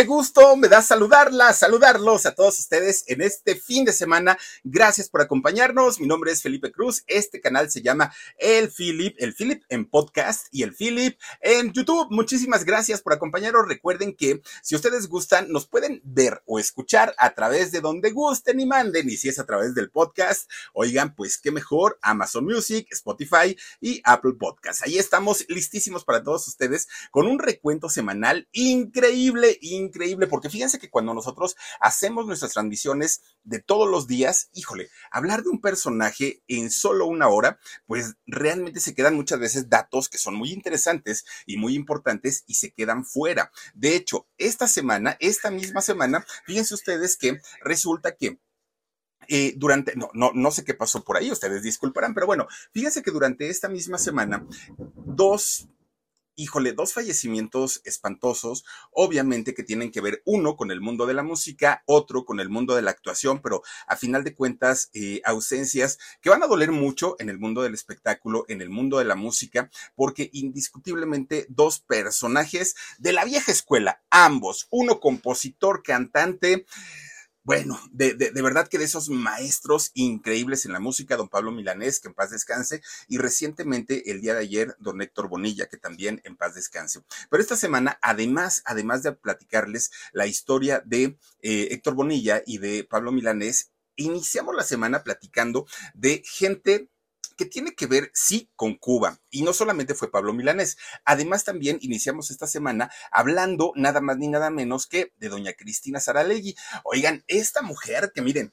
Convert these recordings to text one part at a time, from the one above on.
Qué gusto me da saludarla, saludarlos a todos ustedes en este fin de semana. Gracias por acompañarnos. Mi nombre es Felipe Cruz. Este canal se llama El Philip, El Philip en podcast y El Philip en YouTube. Muchísimas gracias por acompañarnos. Recuerden que si ustedes gustan, nos pueden ver o escuchar a través de donde gusten y manden. Y si es a través del podcast, oigan, pues qué mejor, Amazon Music, Spotify y Apple Podcast. Ahí estamos listísimos para todos ustedes con un recuento semanal increíble, increíble increíble, porque fíjense que cuando nosotros hacemos nuestras transmisiones de todos los días, híjole, hablar de un personaje en solo una hora, pues realmente se quedan muchas veces datos que son muy interesantes y muy importantes y se quedan fuera. De hecho, esta semana, esta misma semana, fíjense ustedes que resulta que eh, durante, no, no, no sé qué pasó por ahí, ustedes disculparán, pero bueno, fíjense que durante esta misma semana, dos híjole, dos fallecimientos espantosos, obviamente que tienen que ver uno con el mundo de la música, otro con el mundo de la actuación, pero a final de cuentas, eh, ausencias que van a doler mucho en el mundo del espectáculo, en el mundo de la música, porque indiscutiblemente dos personajes de la vieja escuela, ambos, uno compositor, cantante, bueno, de, de, verdad que de esos maestros increíbles en la música, don Pablo Milanés, que en paz descanse, y recientemente el día de ayer, don Héctor Bonilla, que también en paz descanse. Pero esta semana, además, además de platicarles la historia de eh, Héctor Bonilla y de Pablo Milanés, iniciamos la semana platicando de gente que tiene que ver, sí, con Cuba. Y no solamente fue Pablo Milanés. Además, también iniciamos esta semana hablando nada más ni nada menos que de doña Cristina Saralegui. Oigan, esta mujer que miren,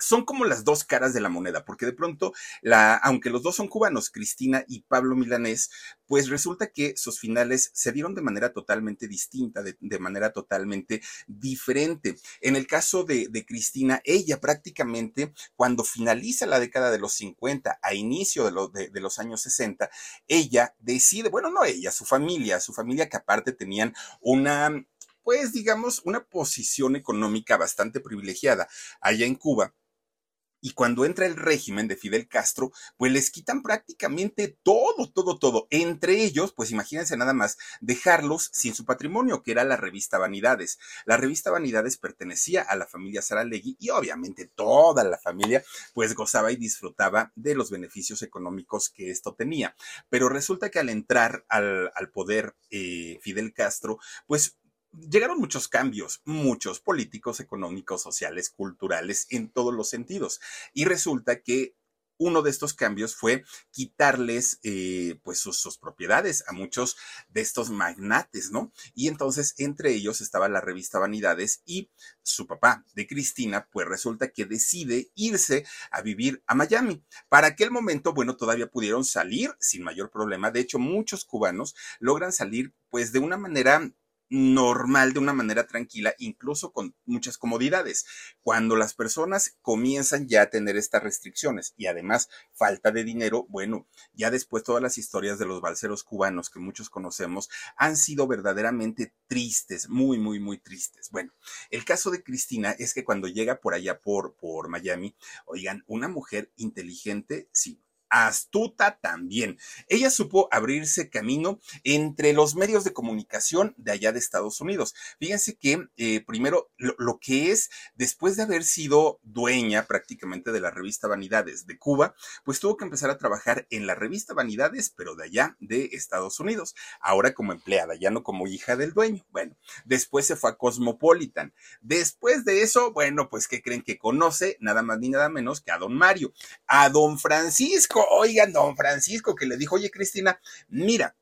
son como las dos caras de la moneda, porque de pronto, la, aunque los dos son cubanos, Cristina y Pablo Milanés, pues resulta que sus finales se dieron de manera totalmente distinta, de, manera totalmente diferente. En el caso de, Cristina, ella prácticamente cuando finaliza la década de los 50, a inicio de, de los años 60, ella decide, bueno, no ella, su familia, su familia que aparte tenían una pues digamos, una posición económica bastante privilegiada allá en Cuba, y cuando entra el régimen de Fidel Castro, pues les quitan prácticamente todo, todo, todo. Entre ellos, pues imagínense nada más, dejarlos sin su patrimonio, que era la revista Vanidades. La revista Vanidades pertenecía a la familia Saralegui y obviamente toda la familia pues gozaba y disfrutaba de los beneficios económicos que esto tenía. Pero resulta que al entrar al, poder eh, Fidel Castro, pues llegaron muchos cambios, muchos políticos, económicos, sociales, culturales, en todos los sentidos. Y resulta que uno de estos cambios fue quitarles eh, pues sus, propiedades a muchos de estos magnates, ¿no? Y entonces entre ellos estaba la revista Vanidades y su papá de Cristina, pues resulta que decide irse a vivir a Miami. Para aquel momento, bueno, todavía pudieron salir sin mayor problema. De hecho, muchos cubanos logran salir pues de una manera normal de una manera tranquila, incluso con muchas comodidades. Cuando las personas comienzan ya a tener estas restricciones y además falta de dinero, bueno, ya después todas las historias de los balseros cubanos que muchos conocemos han sido verdaderamente tristes, muy, muy, muy tristes. Bueno, el caso de Cristina es que cuando llega por allá por, por Miami, oigan, una mujer inteligente, sí, astuta también. Ella supo abrirse camino entre los medios de comunicación de allá de Estados Unidos. Fíjense que eh, primero lo, que es, después de haber sido dueña prácticamente de la revista Vanidades de Cuba, pues tuvo que empezar a trabajar en la revista Vanidades, pero de allá de Estados Unidos. Ahora como empleada, ya no como hija del dueño. Bueno, después se fue a Cosmopolitan. Después de eso, bueno, pues ¿qué creen que conoce? Nada más ni nada menos que a don Mario, a don Francisco oigan, don Francisco, que le dijo, oye, Cristina, mira,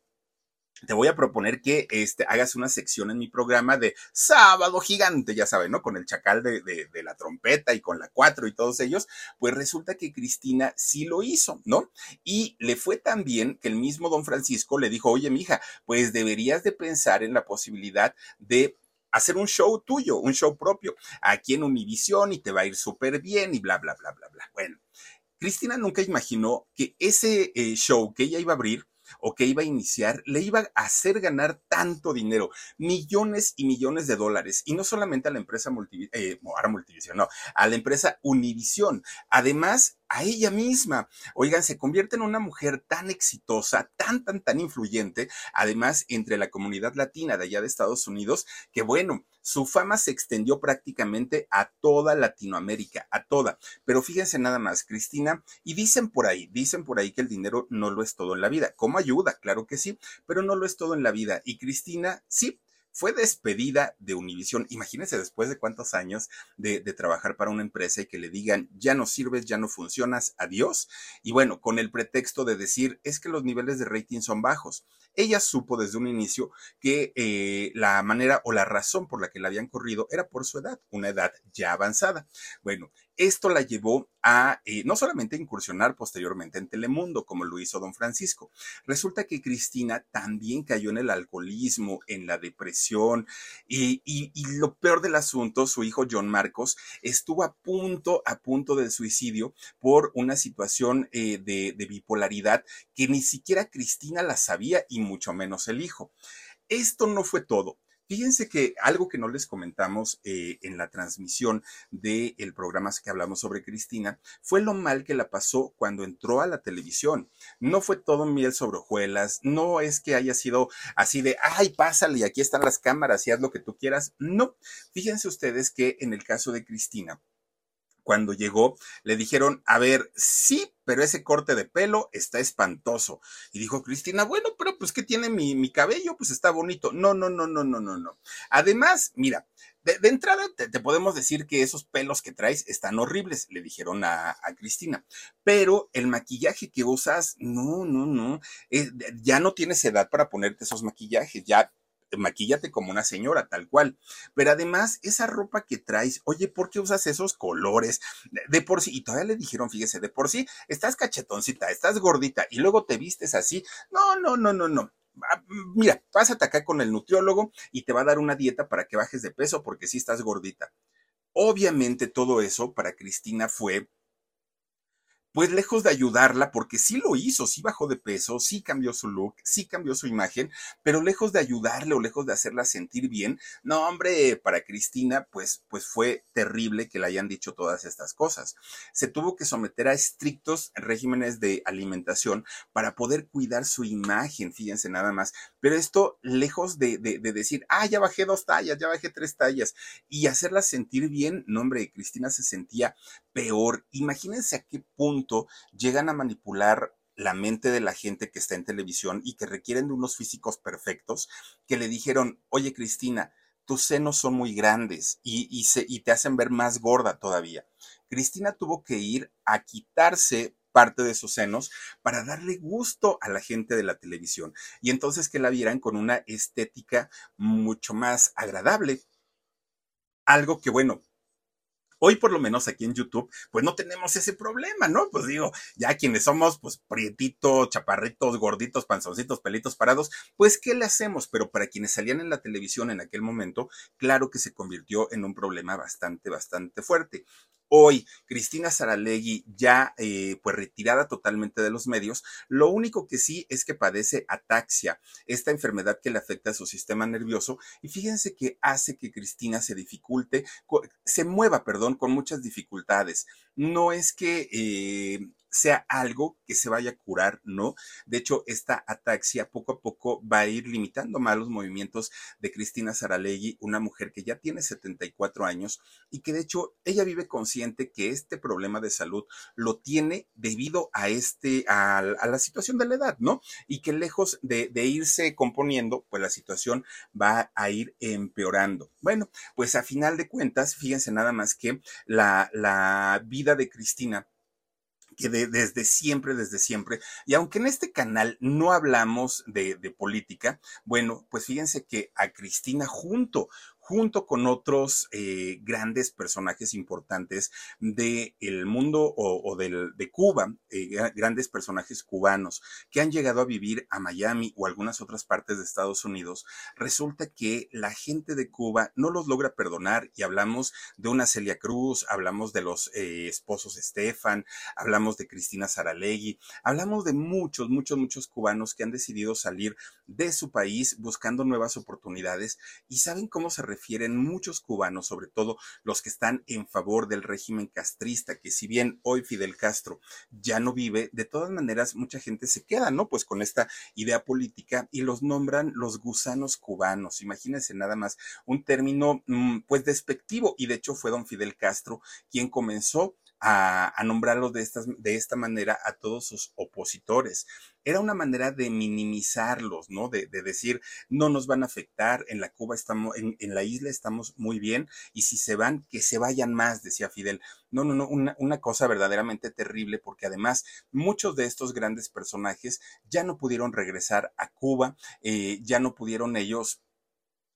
te voy a proponer que este, hagas una sección en mi programa de sábado gigante, ya saben, ¿no? Con el chacal de, de, la trompeta y con la cuatro y todos ellos, pues resulta que Cristina sí lo hizo, ¿no? Y le fue tan bien que el mismo don Francisco le dijo, oye, mija, pues deberías de pensar en la posibilidad de hacer un show tuyo, un show propio, aquí en Univisión y te va a ir súper bien y bla, bla, bla, bla, bla. Bueno, Cristina nunca imaginó que ese eh, show que ella iba a abrir o que iba a iniciar le iba a hacer ganar tanto dinero, millones y millones de dólares, y no solamente a la empresa multi, eh, ahora Multivisión, no, a la empresa Univisión. Además, a ella misma. Oigan, se convierte en una mujer tan exitosa, tan, tan, tan influyente, además entre la comunidad latina de allá de Estados Unidos, que bueno, su fama se extendió prácticamente a toda Latinoamérica, a toda. Pero fíjense nada más, Cristina, y dicen por ahí, dicen por ahí que el dinero no lo es todo en la vida. ¿Cómo ayuda? Claro que sí, pero no lo es todo en la vida. Y Cristina, sí, fue despedida de Univision. Imagínense después de cuántos años de, trabajar para una empresa y que le digan, ya no sirves, ya no funcionas, adiós. Y bueno, con el pretexto de decir, es que los niveles de rating son bajos. Ella supo desde un inicio que eh, la manera o la razón por la que la habían corrido era por su edad, una edad ya avanzada. Bueno, esto la llevó a eh, no solamente incursionar posteriormente en Telemundo, como lo hizo don Francisco. Resulta que Cristina también cayó en el alcoholismo, en la depresión, y, lo peor del asunto, su hijo John Marcos estuvo a punto, a punto del suicidio por una situación eh, de, de bipolaridad que ni siquiera Cristina la sabía y mucho menos el hijo. Esto no fue todo. Fíjense que algo que no les comentamos eh, en la transmisión del programa que hablamos sobre Cristina fue lo mal que la pasó cuando entró a la televisión. No fue todo miel sobre hojuelas, no es que haya sido así de, ay, pásale, aquí están las cámaras y haz lo que tú quieras. No, fíjense ustedes que en el caso de Cristina, cuando llegó, le dijeron, a ver, sí, pero ese corte de pelo está espantoso. Y dijo Cristina, bueno, pero pues, ¿qué tiene mi, cabello? Pues está bonito. No, no, no, no, no, no, no. Además, mira, de, entrada te, podemos decir que esos pelos que traes están horribles, le dijeron a, a Cristina. Pero el maquillaje que usas, no, no, no. Eh, ya no tienes edad para ponerte esos maquillajes. Ya maquíllate como una señora, tal cual. Pero además, esa ropa que traes, oye, ¿por qué usas esos colores? De, por sí, y todavía le dijeron, fíjese, de por sí, estás cachetoncita, estás gordita y luego te vistes así. No, no, no, no, no. Ah, mira, pásate acá con el nutriólogo y te va a dar una dieta para que bajes de peso porque sí estás gordita. Obviamente todo eso para Cristina fue pues lejos de ayudarla, porque sí lo hizo, sí bajó de peso, sí cambió su look, sí cambió su imagen, pero lejos de ayudarle o lejos de hacerla sentir bien, no, hombre, para Cristina, pues, pues fue terrible que le hayan dicho todas estas cosas. Se tuvo que someter a estrictos regímenes de alimentación para poder cuidar su imagen, fíjense nada más. Pero esto, lejos de, de, de decir, ah, ya bajé dos tallas, ya bajé tres tallas, y hacerla sentir bien, no, hombre, Cristina se sentía peor. Imagínense a qué punto llegan a manipular la mente de la gente que está en televisión y que requieren de unos físicos perfectos, que le dijeron, oye Cristina, tus senos son muy grandes y, y, te hacen ver más gorda todavía. Cristina tuvo que ir a quitarse parte de sus senos para darle gusto a la gente de la televisión y entonces que la vieran con una estética mucho más agradable. Algo que, bueno, Hoy por lo menos aquí en YouTube, pues no tenemos ese problema, ¿no? Pues digo, ya quienes somos, pues prietitos, chaparritos, gorditos, panzoncitos, pelitos parados, pues ¿qué le hacemos? Pero para quienes salían en la televisión en aquel momento, claro que se convirtió en un problema bastante, bastante fuerte. Hoy, Cristina Saralegui, ya eh, pues retirada totalmente de los medios, lo único que sí es que padece ataxia, esta enfermedad que le afecta a su sistema nervioso, y fíjense que hace que Cristina se dificulte, se mueva, perdón, con muchas dificultades. No es que eh, sea algo que se vaya a curar, ¿no? De hecho, esta ataxia poco a poco va a ir limitando más los movimientos de Cristina Saralegui, una mujer que ya tiene 74 años y que de hecho ella vive consciente que este problema de salud lo tiene debido a este, a, la situación de la edad, ¿no? Y que lejos de, de irse componiendo, pues la situación va a ir empeorando. Bueno, pues a final de cuentas, fíjense nada más que la, la vida de Cristina que desde siempre, desde siempre, y aunque en este canal no hablamos de, de política, bueno, pues fíjense que a Cristina junto, junto con otros eh, grandes personajes importantes del mundo o, de Cuba, eh, grandes personajes cubanos que han llegado a vivir a Miami o algunas otras partes de Estados Unidos, resulta que la gente de Cuba no los logra perdonar y hablamos de una Celia Cruz, hablamos de los eh, esposos Estefan, hablamos de Cristina Saralegui, hablamos de muchos, muchos, muchos cubanos que han decidido salir de su país buscando nuevas oportunidades y saben cómo se refieren muchos cubanos, sobre todo los que están en favor del régimen castrista, que si bien hoy Fidel Castro ya no vive, de todas maneras mucha gente se queda, ¿no? Pues con esta idea política y los nombran los gusanos cubanos. Imagínense nada más un término mm, pues despectivo y de hecho fue don Fidel Castro quien comenzó a, nombrarlo de, de esta manera a todos sus opositores. Era una manera de minimizarlos, ¿no? De, decir, no nos van a afectar, en la Cuba estamos, en, la isla estamos muy bien, y si se van, que se vayan más, decía Fidel. No, no, no, una, una cosa verdaderamente terrible, porque además muchos de estos grandes personajes ya no pudieron regresar a Cuba, eh, ya no pudieron ellos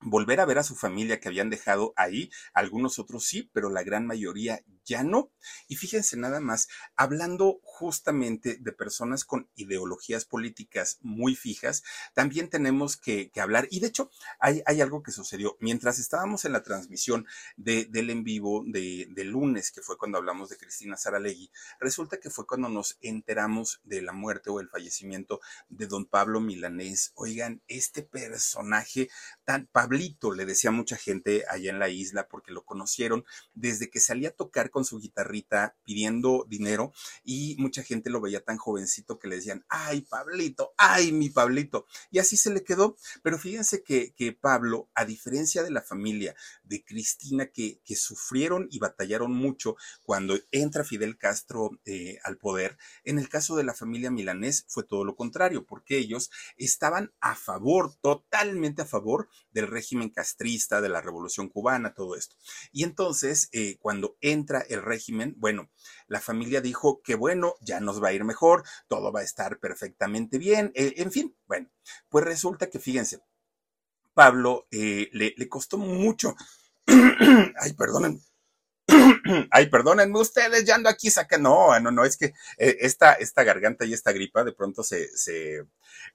volver a ver a su familia que habían dejado ahí, algunos otros sí, pero la gran mayoría ya no. Y fíjense nada más, hablando justamente de personas con ideologías políticas muy fijas, también tenemos que, hablar, y de hecho hay, algo que sucedió mientras estábamos en la transmisión de, del en vivo de, de, lunes, que fue cuando hablamos de Cristina Saralegui, resulta que fue cuando nos enteramos de la muerte o el fallecimiento de don Pablo Milanés. Oigan, este personaje tan Pablito, le decía mucha gente allá en la isla, porque lo conocieron desde que salía a tocar con su guitarrita pidiendo dinero y mucha gente lo veía tan jovencito que le decían, ay, Pablito, ay, mi Pablito. Y así se le quedó. Pero fíjense que, Pablo, a diferencia de la familia de Cristina, que, sufrieron y batallaron mucho cuando entra Fidel Castro eh, al poder, en el caso de la familia milanés fue todo lo contrario, porque ellos estaban a favor, totalmente a favor del régimen castrista, de la revolución cubana, todo esto. Y entonces, eh, cuando entra el régimen, bueno, la familia dijo que bueno, ya nos va a ir mejor, todo va a estar perfectamente bien, eh, en fin, bueno, pues resulta que fíjense, Pablo le costó mucho, ay, perdonen, Ay, perdónenme ustedes, ya ando aquí saca. No, no, no, es que eh, esta, esta garganta y esta gripa de pronto se, se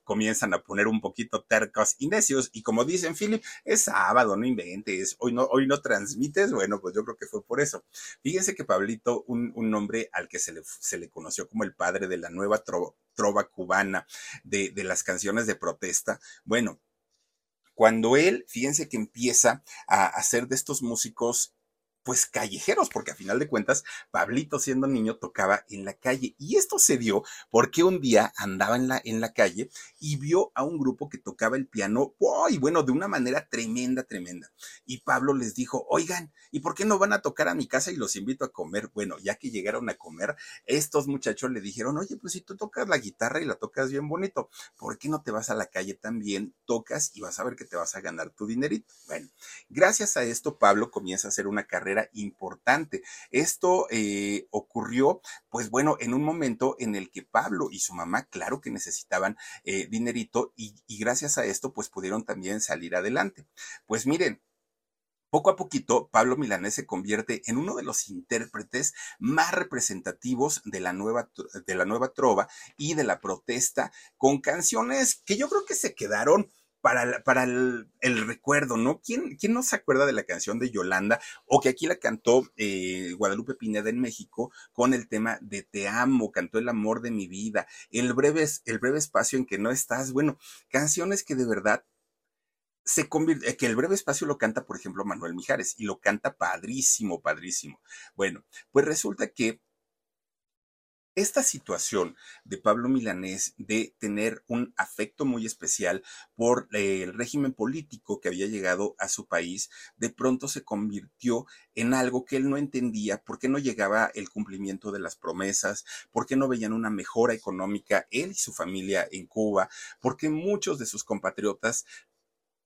comienzan a poner un poquito tercos y necios. Y como dicen, Philip, es sábado, no inventes. Hoy no, hoy no transmites. Bueno, pues yo creo que fue por eso. Fíjense que Pablito, un, un nombre al que se le, se le conoció como el padre de la nueva trova cubana, de, de las canciones de protesta. Bueno, cuando él, fíjense que empieza a hacer de estos músicos pues callejeros, porque a final de cuentas, Pablito siendo niño tocaba en la calle. Y esto se dio porque un día andaba en la, en la calle y vio a un grupo que tocaba el piano, y bueno, de una manera tremenda, tremenda. Y Pablo les dijo, oigan, ¿y por qué no van a tocar a mi casa y los invito a comer? Bueno, ya que llegaron a comer, estos muchachos le dijeron, oye, pues si tú tocas la guitarra y la tocas bien bonito, ¿por qué no te vas a la calle también, tocas y vas a ver que te vas a ganar tu dinerito? Bueno, gracias a esto, Pablo comienza a hacer una carrera importante. Esto eh, ocurrió, pues bueno, en un momento en el que Pablo y su mamá, claro que necesitaban eh, dinerito y, gracias a esto, pues pudieron también salir adelante. Pues miren, poco a poquito, Pablo Milanés se convierte en uno de los intérpretes más representativos de la nueva, de la nueva trova y de la protesta, con canciones que yo creo que se quedaron para, para el, recuerdo, ¿no? ¿Quién, ¿Quién, no se acuerda de la canción de Yolanda o que aquí la cantó eh, Guadalupe Pineda en México con el tema de Te amo, cantó el amor de mi vida, el breve, el breve espacio en que no estás, bueno, canciones que de verdad se convierte, eh, que el breve espacio lo canta, por ejemplo, Manuel Mijares y lo canta padrísimo, padrísimo. Bueno, pues resulta que esta situación de Pablo Milanés de tener un afecto muy especial por eh, el régimen político que había llegado a su país, de pronto se convirtió en algo que él no entendía, por qué no llegaba el cumplimiento de las promesas, por qué no veían una mejora económica él y su familia en Cuba, porque muchos de sus compatriotas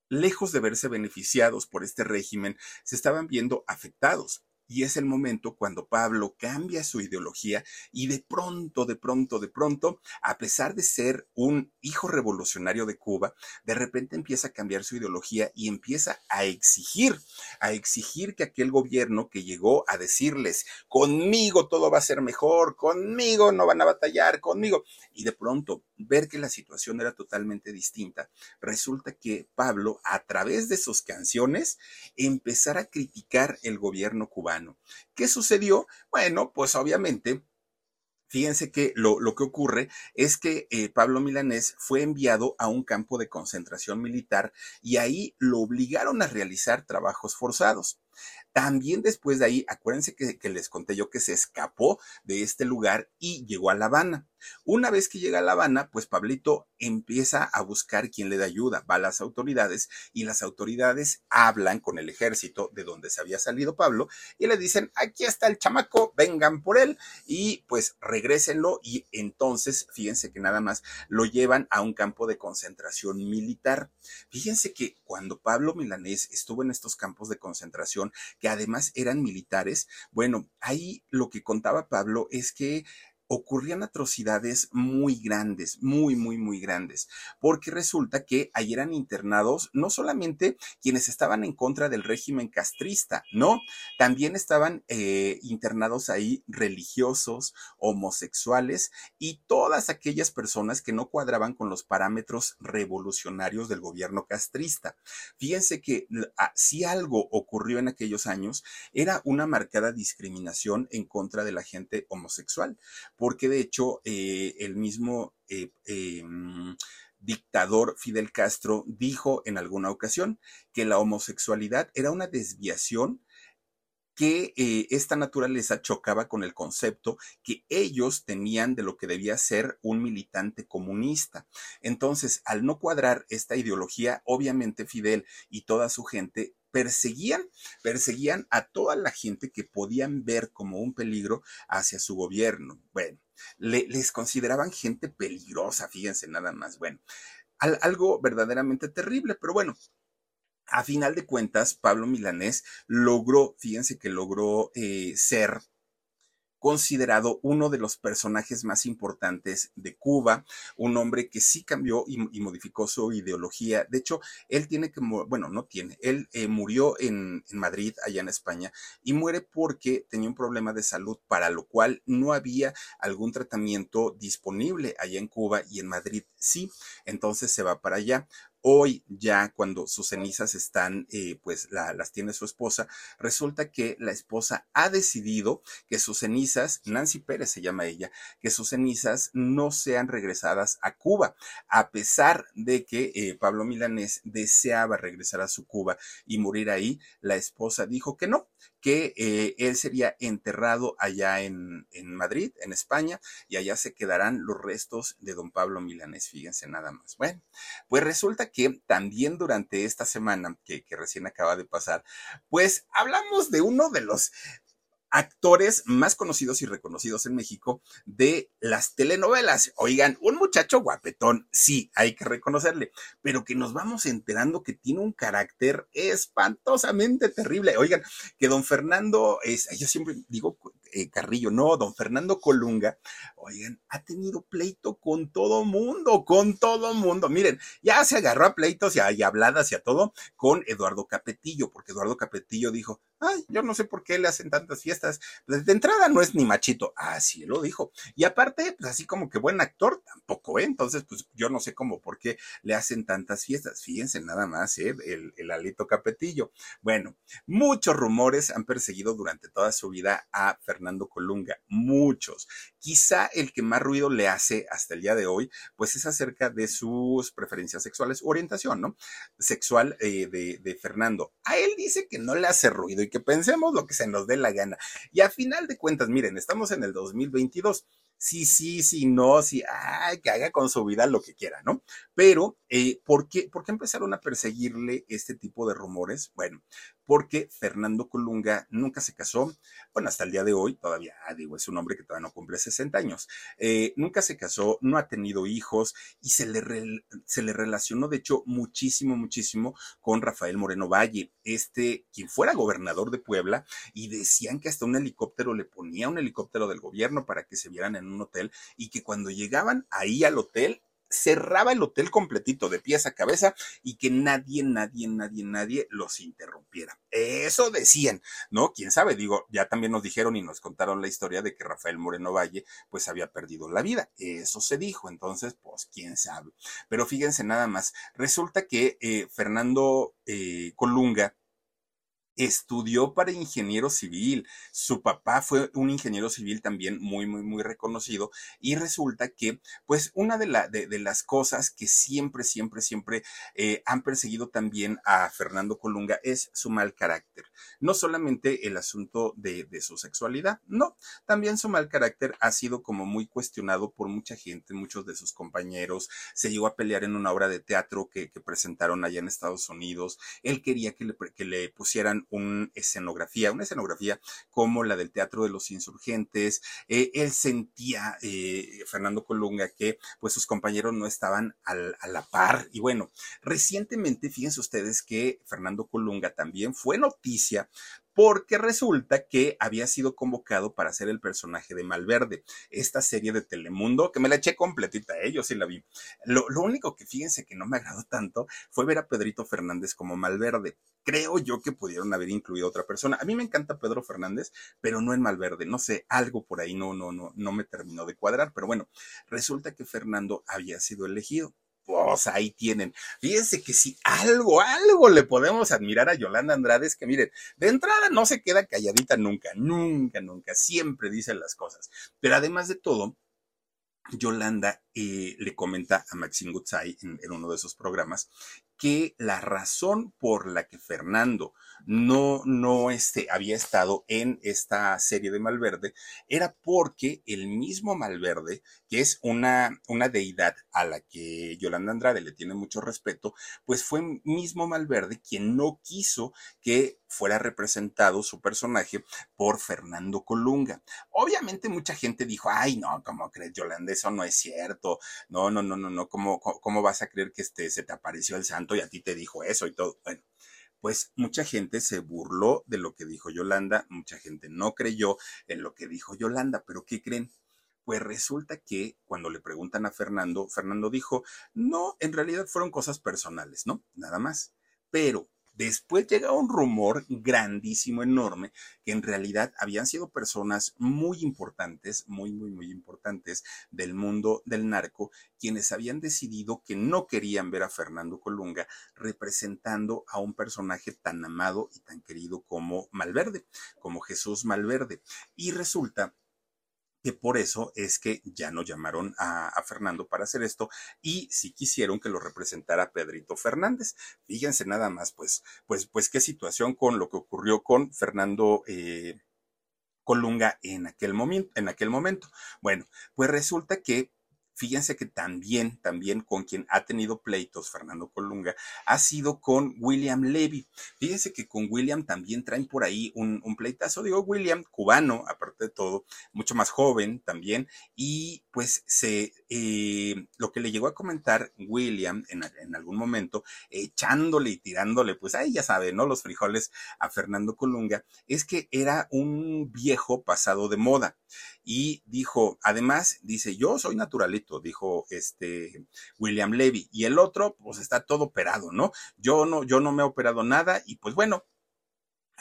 lejos de verse beneficiados por este régimen, se estaban viendo afectados. Y es el momento cuando Pablo cambia su ideología y de pronto, de pronto, de pronto, a pesar de ser un hijo revolucionario de Cuba, de repente empieza a cambiar su ideología y empieza a exigir, a exigir que aquel gobierno que llegó a decirles, conmigo todo va a ser mejor, conmigo no van a batallar, conmigo, y de pronto ver que la situación era totalmente distinta, resulta que Pablo, a través de sus canciones, empezara a criticar el gobierno cubano. ¿Qué sucedió? Bueno, pues obviamente Fíjense que lo, que ocurre es que eh, Pablo Milanés fue enviado a un campo de concentración militar y ahí lo obligaron a realizar trabajos forzados. También después de ahí, acuérdense que, les conté yo que se escapó de este lugar y llegó a La Habana. Una vez que llega a La Habana, pues Pablito empieza a buscar quien le dé ayuda, va a las autoridades y las autoridades hablan con el ejército de donde se había salido Pablo y le dicen, aquí está el chamaco, vengan por él y pues regrésenlo y entonces, fíjense que nada más lo llevan a un campo de concentración militar. Fíjense que cuando Pablo Milanés estuvo en estos campos de concentración, que además eran militares, bueno, ahí lo que contaba Pablo es que ocurrían atrocidades muy grandes, muy, muy, muy grandes, porque resulta que ahí eran internados no solamente quienes estaban en contra del régimen castrista, no, también estaban eh, internados ahí religiosos, homosexuales y todas aquellas personas que no cuadraban con los parámetros revolucionarios del gobierno castrista. Fíjense que ah, si algo ocurrió en aquellos años, era una marcada discriminación en contra de la gente homosexual porque de hecho eh, el mismo eh, em, dictador Fidel Castro dijo en alguna ocasión que la homosexualidad era una desviación que eh, esta naturaleza chocaba con el concepto que ellos tenían de lo que debía ser un militante comunista. Entonces, al no cuadrar esta ideología, obviamente Fidel y toda su gente perseguían, perseguían a toda la gente que podían ver como un peligro hacia su gobierno. Bueno, les consideraban gente peligrosa, fíjense nada más. Bueno, algo verdaderamente terrible, pero bueno, a final de cuentas, Pablo Milanés logró, fíjense que logró eh, ser considerado uno de los personajes más importantes de Cuba, un hombre que sí cambió y, modificó su ideología. De hecho, él tiene que, bueno, no tiene, él eh, murió en, en Madrid, allá en España, y muere porque tenía un problema de salud, para lo cual no había algún tratamiento disponible allá en Cuba y en Madrid sí, entonces se va para allá. Hoy ya cuando sus cenizas están, eh, pues las tiene su esposa, resulta que la esposa ha decidido que sus cenizas, Nancy Pérez se llama ella, que sus cenizas no sean regresadas a Cuba, a pesar de que eh, Pablo Milanés deseaba regresar a su Cuba y morir ahí, la esposa dijo que no, que eh, él sería enterrado allá en, en, Madrid, en España, y allá se quedarán los restos de don Pablo Milanés, fíjense nada más. Bueno, pues resulta que también durante esta semana que, que recién acaba de pasar, pues hablamos de uno de los actores más conocidos y reconocidos en México de las telenovelas. Oigan, un muchacho guapetón, sí, hay que reconocerle, pero que nos vamos enterando que tiene un carácter espantosamente terrible. Oigan, que don Fernando es, yo siempre digo eh, Carrillo, no, don Fernando Colunga, oigan, ha tenido pleito con todo mundo, con todo mundo. Miren, ya se agarró a pleitos y y habladas y a todo con Eduardo Capetillo, porque Eduardo Capetillo dijo, ay, yo no sé por qué le hacen tantas fiestas. Pues de entrada no es ni machito, así lo dijo. Y aparte, pues así como que buen actor, tampoco, ¿eh? Entonces, pues yo no sé cómo, por qué le hacen tantas fiestas. Fíjense nada más, ¿eh? El, el Alito Capetillo. Bueno, muchos rumores han perseguido durante toda su vida a Fernando Colunga, muchos. Quizá el que más ruido le hace hasta el día de hoy, pues es acerca de sus preferencias sexuales, orientación, ¿no? Sexual eh, de, de Fernando. A él dice que no le hace ruido y que pensemos lo que se nos dé la gana. Y a final de cuentas, miren, estamos en el 2022 sí, sí, sí, no, sí, ay, que haga con su vida lo que quiera, ¿no? Pero, eh, ¿por, qué, ¿por qué empezaron a perseguirle este tipo de rumores? Bueno, porque Fernando Colunga nunca se casó, bueno, hasta el día de hoy, todavía, digo, es un hombre que todavía no cumple 60 años, eh, nunca se casó, no ha tenido hijos y se le, se le relacionó, de hecho, muchísimo, muchísimo con Rafael Moreno Valle, este, quien fuera gobernador de Puebla, y decían que hasta un helicóptero le ponía un helicóptero del gobierno para que se vieran en un hotel y que cuando llegaban ahí al hotel, cerraba el hotel completito de pies a cabeza y que nadie, nadie, nadie, nadie los interrumpiera. Eso decían, ¿no? Quién sabe, digo, ya también nos dijeron y nos contaron la historia de que Rafael Moreno Valle pues había perdido la vida. Eso se dijo, entonces, pues quién sabe. Pero fíjense nada más, resulta que eh, Fernando eh, Colunga, estudió para ingeniero civil. Su papá fue un ingeniero civil también muy, muy, muy reconocido. Y resulta que, pues, una de, la, de, las cosas que siempre, siempre, siempre eh, han perseguido también a Fernando Colunga es su mal carácter. No solamente el asunto de, su sexualidad, no, también su mal carácter ha sido como muy cuestionado por mucha gente, muchos de sus compañeros. Se llegó a pelear en una obra de teatro que, presentaron allá en Estados Unidos. Él quería que le pusieran una escenografía, una escenografía como la del Teatro de los Insurgentes. Eh, él sentía, eh, Fernando Colunga, que pues sus compañeros no estaban a la par. Y bueno, recientemente, fíjense ustedes que Fernando Colunga también fue noticia porque resulta que había sido convocado para ser el personaje de Malverde, esta serie de Telemundo, que me la eché completita, ¿eh? yo sí la vi. Lo, lo único que fíjense que no me agradó tanto fue ver a Pedrito Fernández como Malverde. Creo yo que pudieron haber incluido a otra persona. A mí me encanta Pedro Fernández, pero no en Malverde. No sé, algo por ahí no, no, no, no me terminó de cuadrar. Pero bueno, resulta que Fernando había sido elegido pues ahí tienen. Fíjense que si algo, algo le podemos admirar a Yolanda Andrade es que miren, de entrada no se queda calladita nunca, nunca, nunca, siempre dice las cosas. Pero además de todo, Yolanda eh, le comenta a Maxine Gutzai en, en, uno de esos programas que la razón por la que Fernando no, no este, había estado en esta serie de Malverde era porque el mismo Malverde, que es una, una deidad a la que Yolanda Andrade le tiene mucho respeto, pues fue mismo Malverde quien no quiso que fuera representado su personaje por Fernando Colunga. Obviamente mucha gente dijo, ay, no, ¿cómo crees, Yolanda? Eso no es cierto. No, no, no, no, no, ¿cómo, cómo vas a creer que este, se te apareció el santo? y a ti te dijo eso y todo. Bueno, pues mucha gente se burló de lo que dijo Yolanda, mucha gente no creyó en lo que dijo Yolanda, pero ¿qué creen? Pues resulta que cuando le preguntan a Fernando, Fernando dijo, no, en realidad fueron cosas personales, ¿no? Nada más. Pero Después llega un rumor grandísimo, enorme, que en realidad habían sido personas muy importantes, muy, muy, muy importantes del mundo del narco, quienes habían decidido que no querían ver a Fernando Colunga representando a un personaje tan amado y tan querido como Malverde, como Jesús Malverde. Y resulta que por eso es que ya no llamaron a, Fernando para hacer esto y sí quisieron que lo representara Pedrito Fernández. Fíjense nada más, pues, pues, pues qué situación con lo que ocurrió con Fernando eh, Colunga en aquel momento, en aquel momento. Bueno, pues resulta que Fíjense que también, también con quien ha tenido pleitos Fernando Colunga ha sido con William Levy. Fíjense que con William también traen por ahí un, pleitazo. Digo, William, cubano, aparte de todo, mucho más joven también. Y pues se, eh, lo que le llegó a comentar William en, en algún momento, echándole y tirándole, pues ahí ya sabe, ¿no? Los frijoles a Fernando Colunga, es que era un viejo pasado de moda y dijo, además, dice, yo soy naturalito, dijo este William Levy, y el otro, pues está todo operado, ¿no? Yo no, yo no me he operado nada, y pues bueno,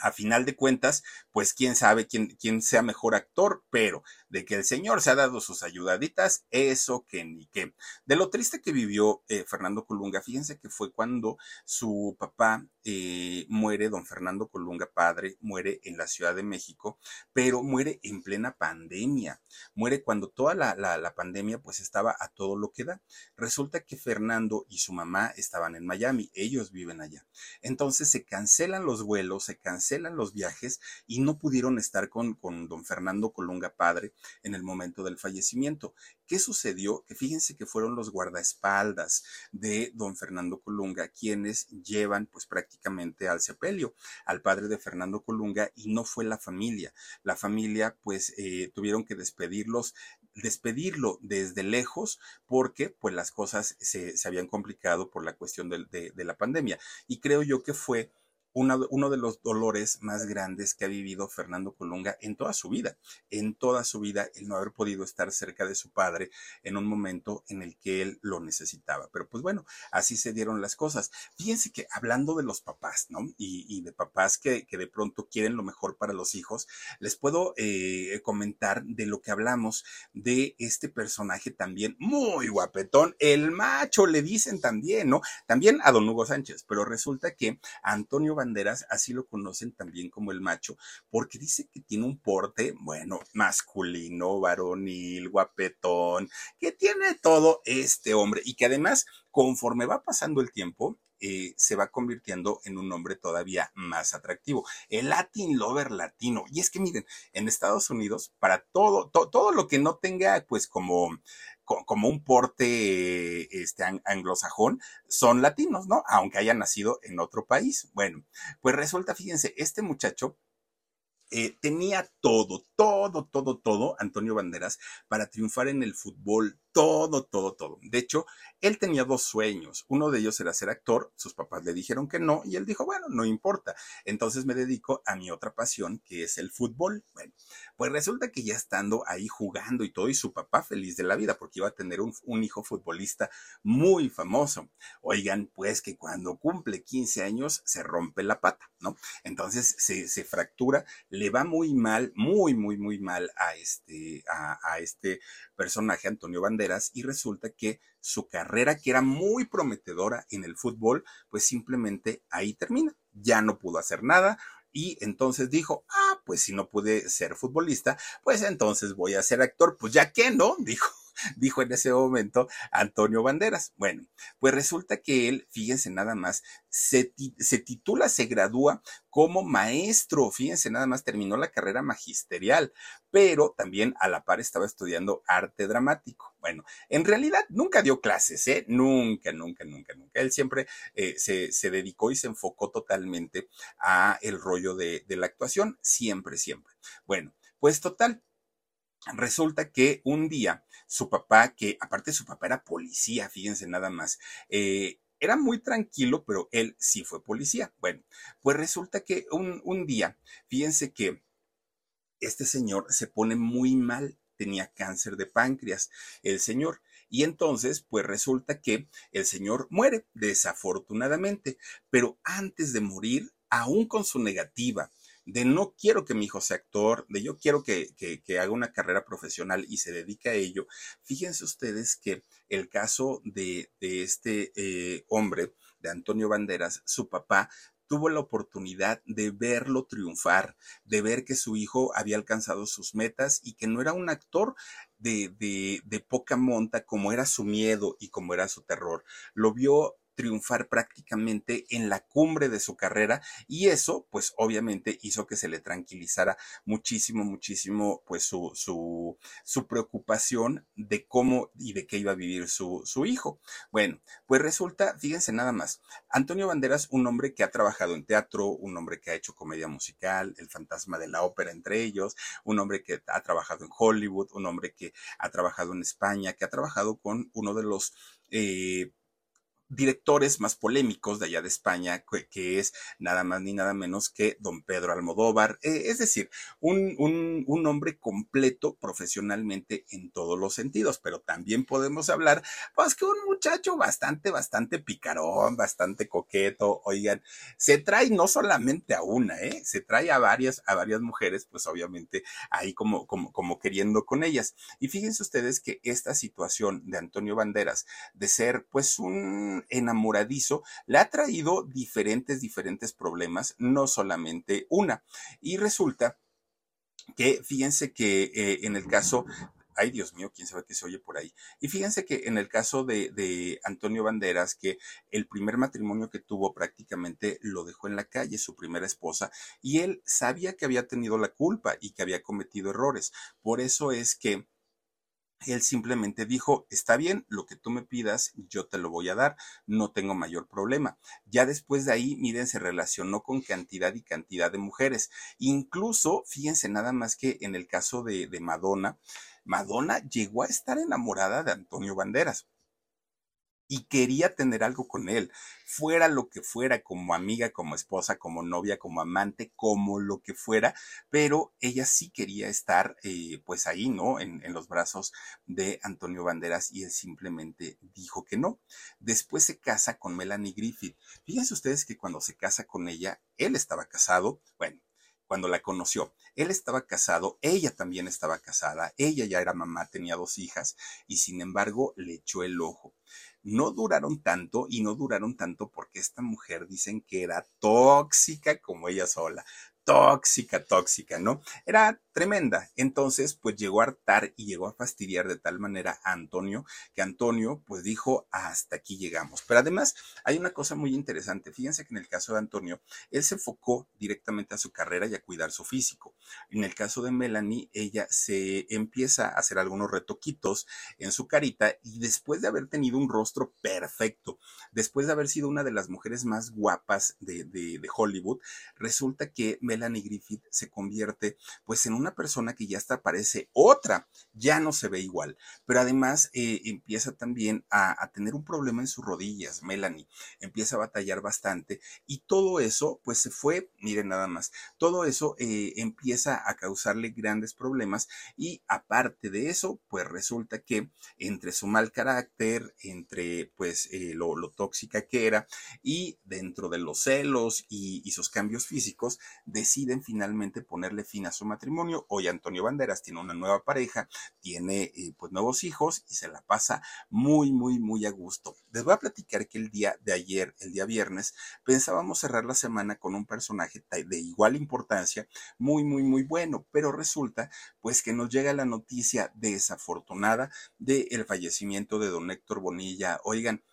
a final de cuentas, pues quién sabe quién, quién sea mejor actor, pero de que el señor se ha dado sus ayudaditas, eso que ni qué. De lo triste que vivió eh, Fernando Colunga, fíjense que fue cuando su papá eh, muere, don Fernando Colunga, padre, muere en la Ciudad de México, pero muere en plena pandemia, muere cuando toda la, la, la pandemia pues estaba a todo lo que da. Resulta que Fernando y su mamá estaban en Miami, ellos viven allá. Entonces se cancelan los vuelos, se cancelan los viajes y no pudieron estar con, con don Fernando Colunga padre en el momento del fallecimiento. ¿Qué sucedió? Que fíjense que fueron los guardaespaldas de don Fernando Colunga quienes llevan pues prácticamente al sepelio, al padre de Fernando Colunga y no fue la familia. La familia pues eh, tuvieron que despedirlos despedirlo desde lejos porque pues las cosas se, se habían complicado por la cuestión de, de, la pandemia. Y creo yo que fue uno de los dolores más grandes que ha vivido Fernando Colunga en toda su vida, en toda su vida, el no haber podido estar cerca de su padre en un momento en el que él lo necesitaba. Pero pues bueno, así se dieron las cosas. Fíjense que hablando de los papás, ¿no? Y, de papás que, de pronto quieren lo mejor para los hijos, les puedo eh, comentar de lo que hablamos de este personaje también muy guapetón, el macho, le dicen también, ¿no? También a don Hugo Sánchez, pero resulta que Antonio banderas, así lo conocen también como el macho, porque dice que tiene un porte, bueno, masculino, varonil, guapetón, que tiene todo este hombre y que además, conforme va pasando el tiempo, eh, se va convirtiendo en un hombre todavía más atractivo. El Latin Lover latino. Y es que miren, en Estados Unidos, para todo, todo lo que no tenga, pues como como un porte este, anglosajón, son latinos, ¿no? Aunque hayan nacido en otro país. Bueno, pues resulta, fíjense, este muchacho eh, tenía todo, todo, todo, todo, Antonio Banderas, para triunfar en el fútbol, todo, todo, todo. De hecho, él tenía dos sueños. Uno de ellos era ser actor, sus papás le dijeron que no, y él dijo, bueno, no importa. Entonces me dedico a mi otra pasión, que es el fútbol. Bueno, pues resulta que ya estando ahí jugando y todo, y su papá feliz de la vida, porque iba a tener un, hijo futbolista muy famoso. Oigan, pues que cuando cumple 15 años se rompe la pata, ¿no? Entonces se, fractura, le va muy mal, muy, muy, muy mal a este, a este personaje, Antonio Banderas, y resulta que su carrera, que era muy prometedora en el fútbol, pues simplemente ahí termina. Ya no pudo hacer nada, y entonces dijo, ah, pues si no pude ser futbolista, pues entonces voy a ser actor. Pues ya que no, dijo, dijo en ese momento Antonio Banderas. Bueno, pues resulta que él, fíjense nada más, se, se, titula, se gradúa como maestro, fíjense nada más, terminó la carrera magisterial, pero también a la par estaba estudiando arte dramático. Bueno, en realidad nunca dio clases, ¿eh? Nunca, nunca, nunca, nunca. Él siempre eh, se, se, dedicó y se enfocó totalmente a el rollo de, de la actuación, siempre, siempre. Bueno, pues total, Resulta que un día su papá, que aparte su papá era policía, fíjense nada más, eh, era muy tranquilo, pero él sí fue policía. Bueno, pues resulta que un, un día, fíjense que este señor se pone muy mal, tenía cáncer de páncreas, el señor. Y entonces, pues resulta que el señor muere, desafortunadamente, pero antes de morir, aún con su negativa de no quiero que mi hijo sea actor, de yo quiero que, que, haga una carrera profesional y se dedique a ello. Fíjense ustedes que el caso de, de este eh, hombre, de Antonio Banderas, su papá tuvo la oportunidad de verlo triunfar, de ver que su hijo había alcanzado sus metas y que no era un actor de, de, de, poca monta como era su miedo y como era su terror. Lo vio triunfar prácticamente en la cumbre de su carrera y eso pues obviamente hizo que se le tranquilizara muchísimo, muchísimo pues su, su, su preocupación de cómo y de qué iba a vivir su, su hijo. Bueno, pues resulta, fíjense nada más, Antonio Banderas, un hombre que ha trabajado en teatro, un hombre que ha hecho comedia musical, el fantasma de la ópera entre ellos, un hombre que ha trabajado en Hollywood, un hombre que ha trabajado en España, que ha trabajado con uno de los eh, directores más polémicos de allá de España, que, es nada más ni nada menos que don Pedro Almodóvar, eh, es decir, un, un, un, hombre completo profesionalmente en todos los sentidos, pero también podemos hablar, pues que un muchacho bastante, bastante picarón, bastante coqueto, oigan, se trae no solamente a una, ¿eh? se trae a varias, a varias mujeres, pues obviamente ahí como, como, como queriendo con ellas. Y fíjense ustedes que esta situación de Antonio Banderas, de ser pues un enamoradizo le ha traído diferentes, diferentes problemas, no solamente una. Y resulta que fíjense que eh, en el caso ay Dios mío, quién sabe qué se oye por ahí. Y fíjense que en el caso de, de Antonio Banderas, que el primer matrimonio que tuvo prácticamente lo dejó en la calle, su primera esposa, y él sabía que había tenido la culpa y que había cometido errores. Por eso es que él simplemente dijo, está bien, lo que tú me pidas, yo te lo voy a dar, no tengo mayor problema. Ya después de ahí, miren, se relacionó con cantidad y cantidad de mujeres. Incluso, fíjense nada más que en el caso de, de Madonna, Madonna llegó a estar enamorada de Antonio Banderas y quería tener algo con él, fuera lo que fuera, como amiga, como esposa, como novia, como amante, como lo que fuera, pero ella sí quería estar eh, pues ahí, ¿no? En, en, los brazos de Antonio Banderas y él simplemente dijo que no. Después se casa con Melanie Griffith. Fíjense ustedes que cuando se casa con ella, él estaba casado, bueno, cuando la conoció. Él estaba casado, ella también estaba casada, ella ya era mamá, tenía dos hijas y sin embargo le echó el ojo no duraron tanto y no duraron tanto porque esta mujer dicen que era tóxica como ella sola tóxica, tóxica, ¿no? Era tremenda. Entonces, pues llegó a hartar y llegó a fastidiar de tal manera a Antonio que Antonio, pues dijo, hasta aquí llegamos. Pero además, hay una cosa muy interesante. Fíjense que en el caso de Antonio, él se enfocó directamente a su carrera y a cuidar su físico. En el caso de Melanie, ella se empieza a hacer algunos retoquitos en su carita y después de haber tenido un rostro perfecto, después de haber sido una de las mujeres más guapas de, de, de Hollywood, resulta que Melanie Griffith se convierte pues en una persona que ya hasta parece otra, ya no se ve igual, pero además eh, empieza también a, tener un problema en sus rodillas, Melanie, empieza a batallar bastante y todo eso pues se fue, miren nada más, todo eso eh, empieza a causarle grandes problemas y aparte de eso pues resulta que entre su mal carácter, entre pues eh, lo, tóxica que era y dentro de los celos y sus cambios físicos, deciden finalmente ponerle fin a su matrimonio. Hoy Antonio Banderas tiene una nueva pareja, tiene eh, pues nuevos hijos y se la pasa muy, muy, muy a gusto. Les voy a platicar que el día de ayer, el día viernes, pensábamos cerrar la semana con un personaje de igual importancia, muy, muy, muy bueno, pero resulta pues que nos llega la noticia desafortunada del fallecimiento de don Héctor Bonilla. Oigan,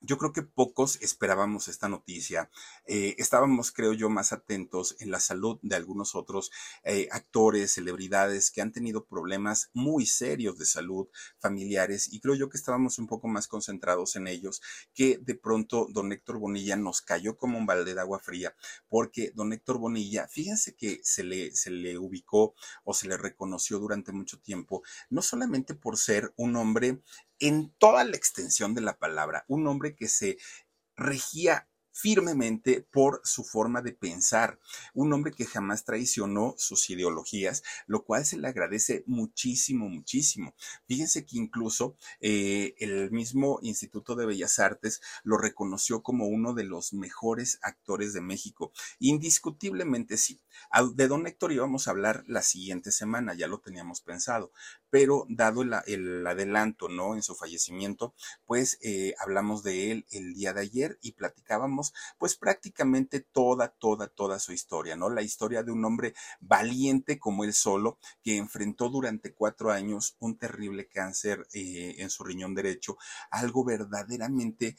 yo creo que pocos esperábamos esta noticia. Eh, estábamos, creo yo, más atentos en la salud de algunos otros eh, actores, celebridades que han tenido problemas muy serios de salud familiares y creo yo que estábamos un poco más concentrados en ellos que de pronto don Héctor Bonilla nos cayó como un balde de agua fría porque don Héctor Bonilla, fíjense que se le, se le ubicó o se le reconoció durante mucho tiempo, no solamente por ser un hombre en toda la extensión de la palabra, un hombre que se regía firmemente por su forma de pensar. Un hombre que jamás traicionó sus ideologías, lo cual se le agradece muchísimo, muchísimo. Fíjense que incluso eh, el mismo Instituto de Bellas Artes lo reconoció como uno de los mejores actores de México. Indiscutiblemente sí. De don Héctor íbamos a hablar la siguiente semana, ya lo teníamos pensado, pero dado el, el adelanto, ¿no? En su fallecimiento, pues eh, hablamos de él el día de ayer y platicábamos pues prácticamente toda, toda, toda su historia, ¿no? La historia de un hombre valiente como él solo, que enfrentó durante cuatro años un terrible cáncer eh, en su riñón derecho, algo verdaderamente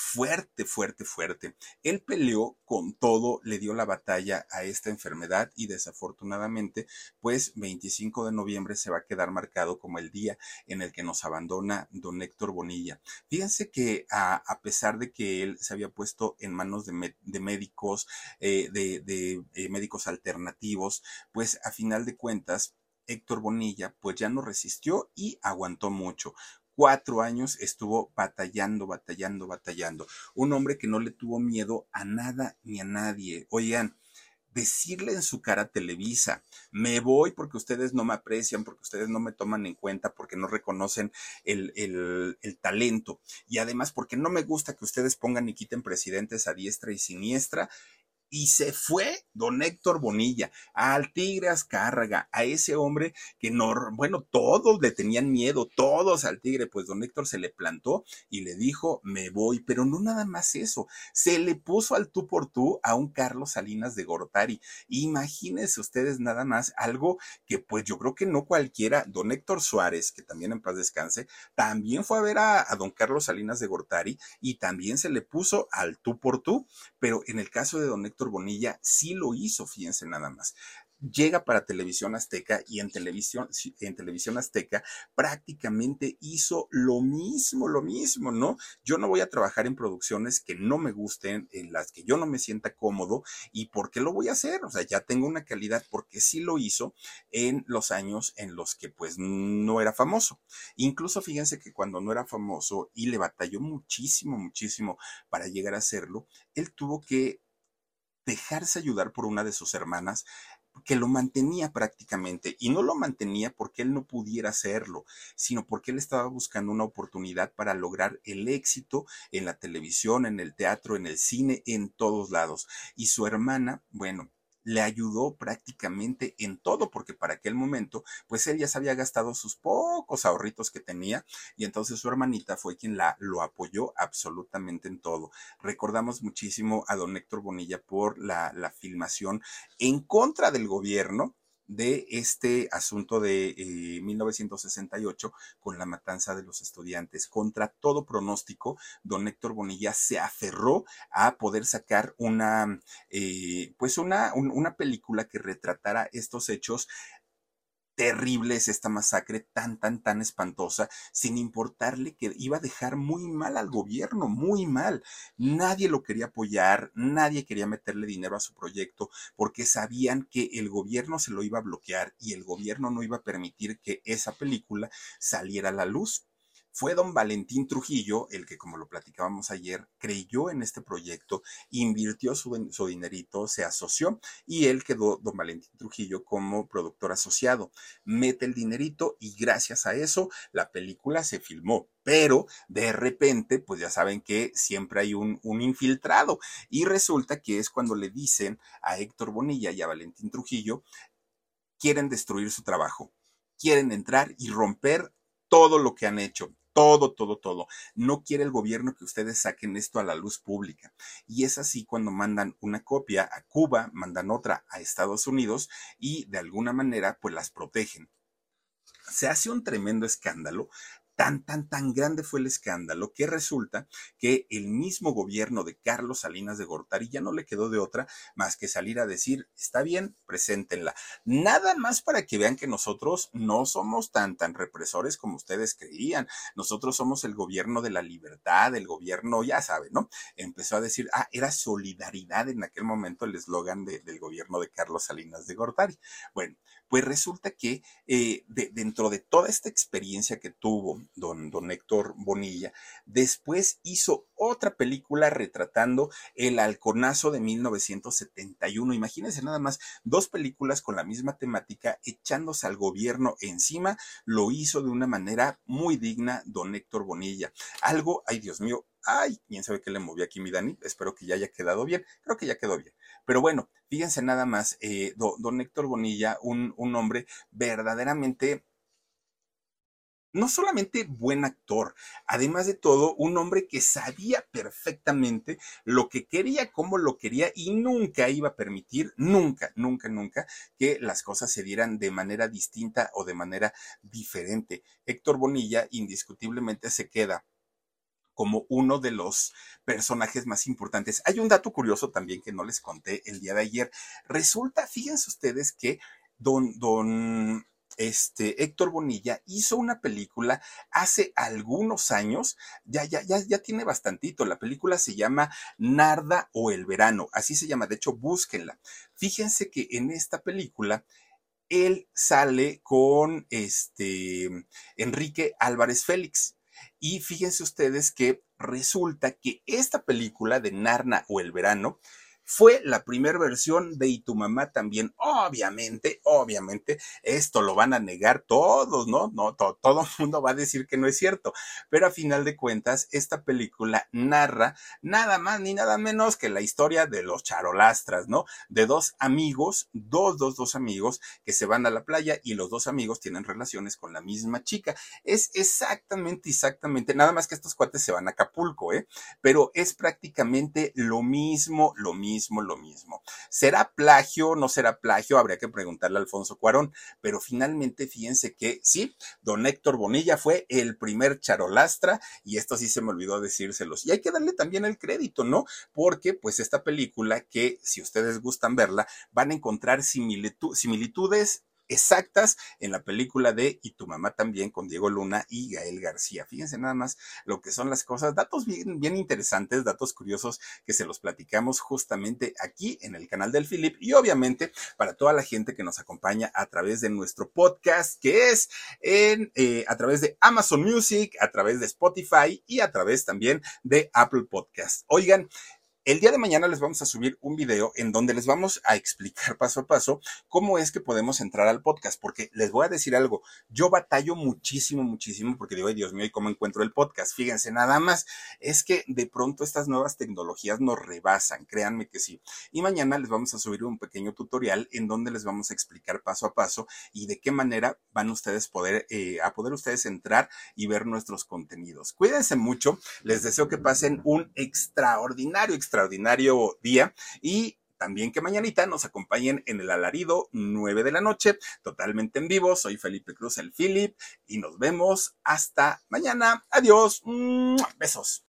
fuerte, fuerte, fuerte. Él peleó con todo, le dio la batalla a esta enfermedad y desafortunadamente, pues 25 de noviembre se va a quedar marcado como el día en el que nos abandona don Héctor Bonilla. Fíjense que a, pesar de que él se había puesto en manos de, médicos, eh, de, de eh, médicos alternativos, pues a final de cuentas, Héctor Bonilla pues ya no resistió y aguantó mucho cuatro años estuvo batallando, batallando, batallando. Un hombre que no le tuvo miedo a nada ni a nadie. Oigan, decirle en su cara a Televisa, me voy porque ustedes no me aprecian, porque ustedes no me toman en cuenta, porque no reconocen el, el, el, talento y además porque no me gusta que ustedes pongan y quiten presidentes a diestra y siniestra y se fue don Héctor Bonilla al Tigre Azcárraga, a ese hombre que no, bueno, todos le tenían miedo, todos al Tigre, pues don Héctor se le plantó y le dijo, me voy, pero no nada más eso, se le puso al tú por tú a un Carlos Salinas de Gortari. Imagínense ustedes nada más algo que pues yo creo que no cualquiera, don Héctor Suárez, que también en paz descanse, también fue a ver a, a don Carlos Salinas de Gortari y también se le puso al tú por tú, pero en el caso de don Héctor Bonilla sí lo hizo, fíjense nada más llega para Televisión Azteca y en Televisión, en Televisión Azteca prácticamente hizo lo mismo, lo mismo, ¿no? Yo no voy a trabajar en producciones que no me gusten, en las que yo no me sienta cómodo y ¿por qué lo voy a hacer? O sea, ya tengo una calidad porque sí lo hizo en los años en los que pues no era famoso. Incluso fíjense que cuando no era famoso y le batalló muchísimo, muchísimo para llegar a hacerlo, él tuvo que dejarse ayudar por una de sus hermanas que lo mantenía prácticamente y no lo mantenía porque él no pudiera hacerlo, sino porque él estaba buscando una oportunidad para lograr el éxito en la televisión, en el teatro, en el cine, en todos lados. Y su hermana, bueno, le ayudó prácticamente en todo, porque para aquel momento, pues él ya se había gastado sus pocos ahorritos que tenía y entonces su hermanita fue quien la, lo apoyó absolutamente en todo. Recordamos muchísimo a don Héctor Bonilla por la, la filmación en contra del gobierno, de este asunto de 1968 eh, con la matanza de los estudiantes. Contra todo pronóstico, don Héctor Bonilla se aferró a poder sacar una, eh, pues una, una película que retratara estos hechos terrible es esta masacre tan, tan, tan espantosa, sin importarle que iba a dejar muy mal al gobierno, muy mal. Nadie lo quería apoyar, nadie quería meterle dinero a su proyecto, porque sabían que el gobierno se lo iba a bloquear y el gobierno no iba a permitir que esa película saliera a la luz. Fue don Valentín Trujillo el que, como lo platicábamos ayer, creyó en este proyecto, invirtió su, dinerito, se asoció y él quedó don Valentín Trujillo como productor asociado. Mete el dinerito y gracias a eso la película se filmó. Pero de repente, pues ya saben que siempre hay un, un infiltrado y resulta que es cuando le dicen a Héctor Bonilla y a Valentín Trujillo, quieren destruir su trabajo, quieren entrar y romper todo lo que han hecho, todo, todo, todo. No quiere el gobierno que ustedes saquen esto a la luz pública. Y es así cuando mandan una copia a Cuba, mandan otra a Estados Unidos y de alguna manera pues las protegen. Se hace un tremendo escándalo tan, tan, tan grande fue el escándalo que resulta que el mismo gobierno de Carlos Salinas de Gortari ya no le quedó de otra más que salir a decir, está bien, preséntenla. Nada más para que vean que nosotros no somos tan, tan represores como ustedes creían. Nosotros somos el gobierno de la libertad, el gobierno, ya saben, ¿no? Empezó a decir, ah, era solidaridad en aquel momento el eslogan del gobierno de Carlos Salinas de Gortari. Bueno, pues resulta que eh, dentro de toda esta experiencia que tuvo don, don Héctor Bonilla, después hizo otra película retratando el halconazo de 1971. Imagínense nada más, dos películas con la misma temática echándose al gobierno encima. Lo hizo de una manera muy digna don Héctor Bonilla. Algo, ay Dios mío, ay, quién sabe qué le movió aquí mi Dani. Espero que ya haya quedado bien. Creo que ya quedó bien. Pero bueno, fíjense nada más, eh, don Héctor Bonilla, un, un hombre verdaderamente no solamente buen actor, además de todo, un hombre que sabía perfectamente lo que quería, cómo lo quería y nunca iba a permitir, nunca, nunca, nunca, que las cosas se dieran de manera distinta o de manera diferente. Héctor Bonilla indiscutiblemente se queda como uno de los personajes más importantes. Hay un dato curioso también que no les conté el día de ayer. Resulta, fíjense ustedes que don, don este, Héctor Bonilla hizo una película hace algunos años, ya, ya, ya, ya tiene bastantito. La película se llama Narda o el verano, así se llama, de hecho, búsquenla. Fíjense que en esta película él sale con este Enrique Álvarez Félix. Y fíjense ustedes que resulta que esta película de Narna o el verano fue la primera versión de Y tu mamá también. Obviamente, obviamente, esto lo van a negar todos, ¿no? No, todo el mundo va a decir que no es cierto. Pero a final de cuentas, esta película narra nada más ni nada menos que la historia de los charolastras, ¿no? De dos amigos, dos, dos, dos amigos que se van a la playa y los dos amigos tienen relaciones con la misma chica. Es exactamente, exactamente, nada más que estos cuates se van a Acapulco, ¿eh? Pero es prácticamente lo mismo, lo mismo, lo mismo. ¿Será plagio? ¿No será plagio? Habría que preguntarle a Alfonso Cuarón, pero finalmente fíjense que sí, don Héctor Bonilla fue el primer charolastra y esto sí se me olvidó decírselos. Y hay que darle también el crédito, ¿no? Porque pues esta película que si ustedes gustan verla, van a encontrar similitudes exactas en la película de Y tu mamá también con Diego Luna y Gael García. Fíjense nada más lo que son las cosas, datos bien, bien interesantes, datos curiosos que se los platicamos justamente aquí en el canal del Philip y obviamente para toda la gente que nos acompaña a través de nuestro podcast que es en, eh, a través de Amazon Music, a través de Spotify y a través también de Apple Podcast. Oigan, el día de mañana les vamos a subir un video en donde les vamos a explicar paso a paso cómo es que podemos entrar al podcast, porque les voy a decir algo, yo batallo muchísimo, muchísimo, porque digo, ay Dios mío, ¿y cómo encuentro el podcast? Fíjense, nada más, es que de pronto estas nuevas tecnologías nos rebasan, créanme que sí. Y mañana les vamos a subir un pequeño tutorial en donde les vamos a explicar paso a paso y de qué manera van ustedes eh, a poder ustedes entrar y ver nuestros contenidos. Cuídense mucho, les deseo que pasen un extraordinario, extraordinario extraordinario día y también que mañanita nos acompañen en el alarido 9 de la noche, totalmente en vivo. Soy Felipe Cruz, el Philip, y nos vemos hasta mañana. Adiós. Besos.